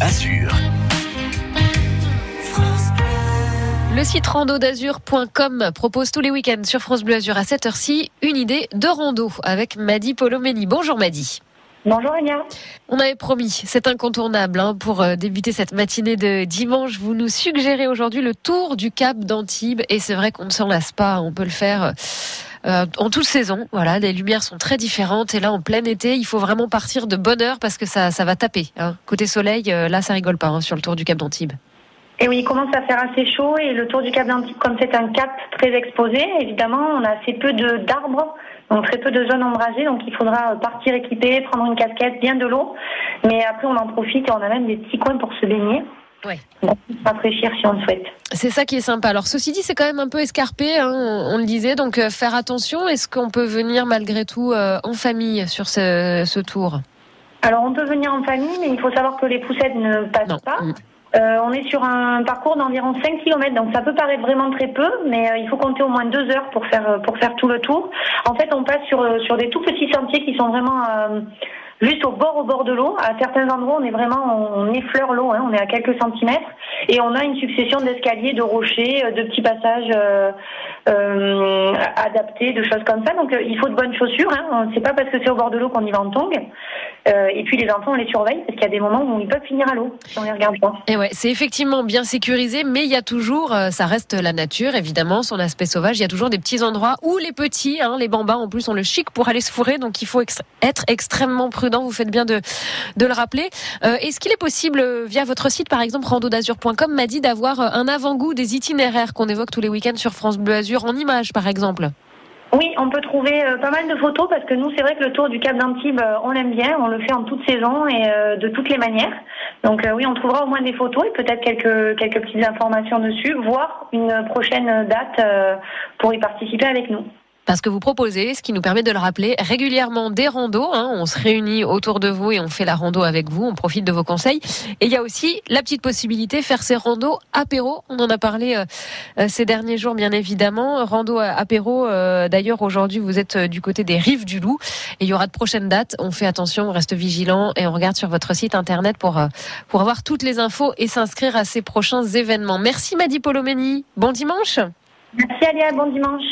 Azur. Le site rando-d'azur.com propose tous les week-ends sur France Bleu Azur à 7h ci une idée de rando avec Madi Polomeni. Bonjour Madi. Bonjour Enya. On avait promis, c'est incontournable hein, pour euh, débuter cette matinée de dimanche. Vous nous suggérez aujourd'hui le tour du Cap d'Antibes et c'est vrai qu'on ne s'en lasse pas. On peut le faire. Euh, en toute saison, voilà, les lumières sont très différentes et là en plein été, il faut vraiment partir de bonne heure parce que ça, ça va taper. Hein. Côté soleil, euh, là ça rigole pas hein, sur le tour du Cap d'Antibes. Et oui, il commence à faire assez chaud et le tour du Cap d'Antibes, comme c'est un cap très exposé, évidemment, on a assez peu d'arbres, donc très peu de zones ombragées, donc il faudra partir équipé, prendre une casquette, bien de l'eau, mais après on en profite et on a même des petits coins pour se baigner. Ouais. Rafraîchir si on le souhaite. C'est ça qui est sympa. Alors ceci dit, c'est quand même un peu escarpé, hein, on, on, le disait, donc euh, faire attention. Est-ce qu'on peut venir malgré tout euh, en famille sur ce, ce, tour? Alors on peut venir en famille, mais il faut savoir que les poussettes ne passent non. pas. Euh, on est sur un parcours d'environ 5 km, donc ça peut paraître vraiment très peu, mais euh, il faut compter au moins deux heures pour faire pour faire tout le tour. En fait, on passe sur sur des tout petits sentiers qui sont vraiment euh, juste au bord au bord de l'eau. À certains endroits, on est vraiment on effleure l'eau, hein, on est à quelques centimètres, et on a une succession d'escaliers, de rochers, de petits passages euh, euh, adaptés, de choses comme ça. Donc il faut de bonnes chaussures. Hein. C'est pas parce que c'est au bord de l'eau qu'on y va en tongs. Euh, et puis les enfants, on les surveille parce qu'il y a des moments où ils peuvent finir à l'eau si on les regarde pas. Et ouais, c'est effectivement bien sécurisé, mais il y a toujours, euh, ça reste la nature évidemment, son aspect sauvage. Il y a toujours des petits endroits où les petits, hein, les bambins en plus ont le chic pour aller se fourrer, donc il faut être extrêmement prudent. Vous faites bien de, de le rappeler. Euh, Est-ce qu'il est possible via votre site, par exemple randodazur.com, m'a dit d'avoir un avant-goût des itinéraires qu'on évoque tous les week-ends sur France Bleu Azur en images, par exemple? Oui, on peut trouver euh, pas mal de photos parce que nous, c'est vrai que le tour du Cap d'Antibes, euh, on l'aime bien, on le fait en toute saison et euh, de toutes les manières. Donc oui, on trouvera au moins des photos et peut-être quelques quelques petites informations dessus, voire une prochaine date pour y participer avec nous parce que vous proposez, ce qui nous permet de le rappeler, régulièrement des randos. Hein, on se réunit autour de vous et on fait la rando avec vous, on profite de vos conseils. Et il y a aussi la petite possibilité faire ces randos apéro. On en a parlé euh, ces derniers jours, bien évidemment. Rando apéro, euh, d'ailleurs, aujourd'hui, vous êtes du côté des rives du Loup et il y aura de prochaines dates. On fait attention, on reste vigilant et on regarde sur votre site internet pour, euh, pour avoir toutes les infos et s'inscrire à ces prochains événements. Merci Madi Polomeni. Bon dimanche. Merci Alia, bon dimanche.